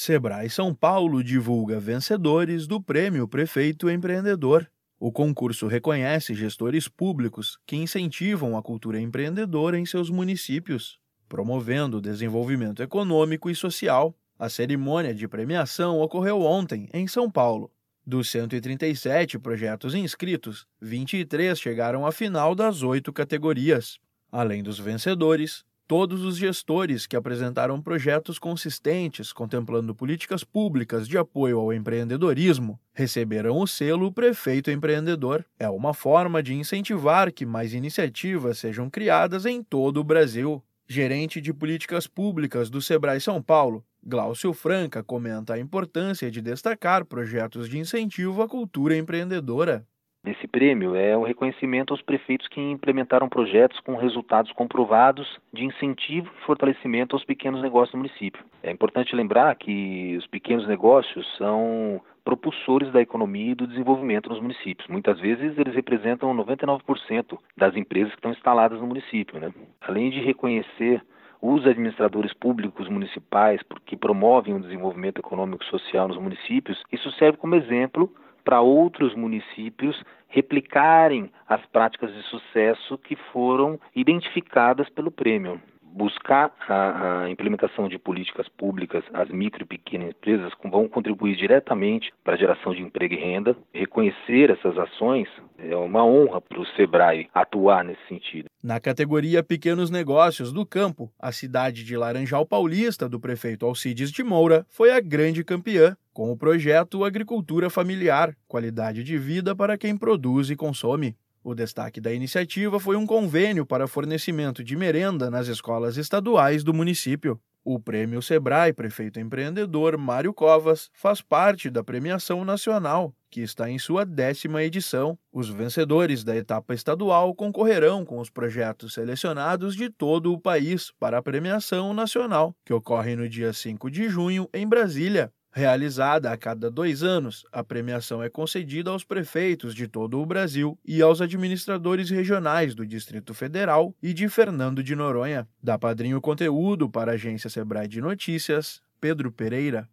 Sebrae São Paulo divulga vencedores do Prêmio Prefeito Empreendedor. O concurso reconhece gestores públicos que incentivam a cultura empreendedora em seus municípios, promovendo o desenvolvimento econômico e social. A cerimônia de premiação ocorreu ontem, em São Paulo. Dos 137 projetos inscritos, 23 chegaram à final das oito categorias. Além dos vencedores, Todos os gestores que apresentaram projetos consistentes contemplando políticas públicas de apoio ao empreendedorismo receberão o selo Prefeito Empreendedor. É uma forma de incentivar que mais iniciativas sejam criadas em todo o Brasil. Gerente de políticas públicas do Sebrae São Paulo, Glaucio Franca comenta a importância de destacar projetos de incentivo à cultura empreendedora. Prêmio é o reconhecimento aos prefeitos que implementaram projetos com resultados comprovados de incentivo e fortalecimento aos pequenos negócios do município. É importante lembrar que os pequenos negócios são propulsores da economia e do desenvolvimento nos municípios. Muitas vezes eles representam 99% das empresas que estão instaladas no município. Né? Além de reconhecer os administradores públicos municipais que promovem o desenvolvimento econômico e social nos municípios, isso serve como exemplo para outros municípios replicarem as práticas de sucesso que foram identificadas pelo prêmio buscar a, a, implementação de políticas públicas, as micro e pequenas empresas vão contribuir diretamente para a geração de emprego e renda. Reconhecer essas ações é uma honra para o Sebrae atuar nesse sentido. Na categoria Pequenos Negócios do Campo, a cidade de Laranjal Paulista, do prefeito Alcides de Moura, foi a grande campeã, com o projeto Agricultura Familiar qualidade de vida para quem produz e consome. O destaque da iniciativa foi um convênio para fornecimento de merenda nas escolas estaduais do município. O Prêmio Sebrae Prefeito Empreendedor Mário Covas faz parte da premiação nacional, que está em sua décima edição. Os vencedores da etapa estadual concorrerão com os projetos selecionados de todo o país para a premiação nacional, que ocorre no dia 5 de junho em Brasília. Realizada a cada dois anos, a premiação é concedida aos prefeitos de todo o Brasil e aos administradores regionais do Distrito Federal e de Fernando de Noronha. Da Padrinho Conteúdo para a agência Sebrae de Notícias, Pedro Pereira.